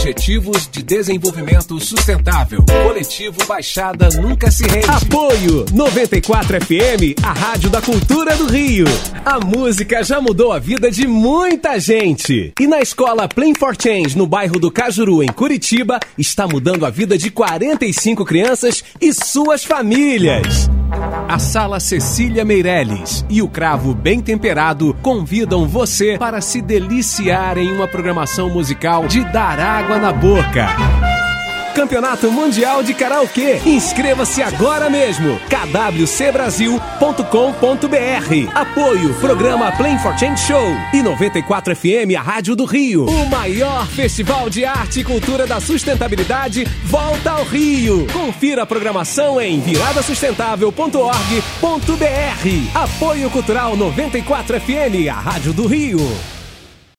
Objetivos de Desenvolvimento Sustentável. Coletivo Baixada Nunca Se Rende. Apoio 94 FM, a Rádio da Cultura do Rio. A música já mudou a vida de muita gente. E na escola Plain for Change, no bairro do Cajuru, em Curitiba, está mudando a vida de 45 crianças e suas famílias. A Sala Cecília Meirelles e o Cravo Bem Temperado convidam você para se deliciar em uma programação musical de dar água na boca. Campeonato Mundial de Karaokê. Inscreva-se agora mesmo. kwcbrasil.com.br. Apoio Programa Plain for Change Show e 94 FM, a Rádio do Rio. O maior festival de arte e cultura da sustentabilidade volta ao Rio. Confira a programação em viradasustentável.org.br. Apoio Cultural 94 FM, a Rádio do Rio.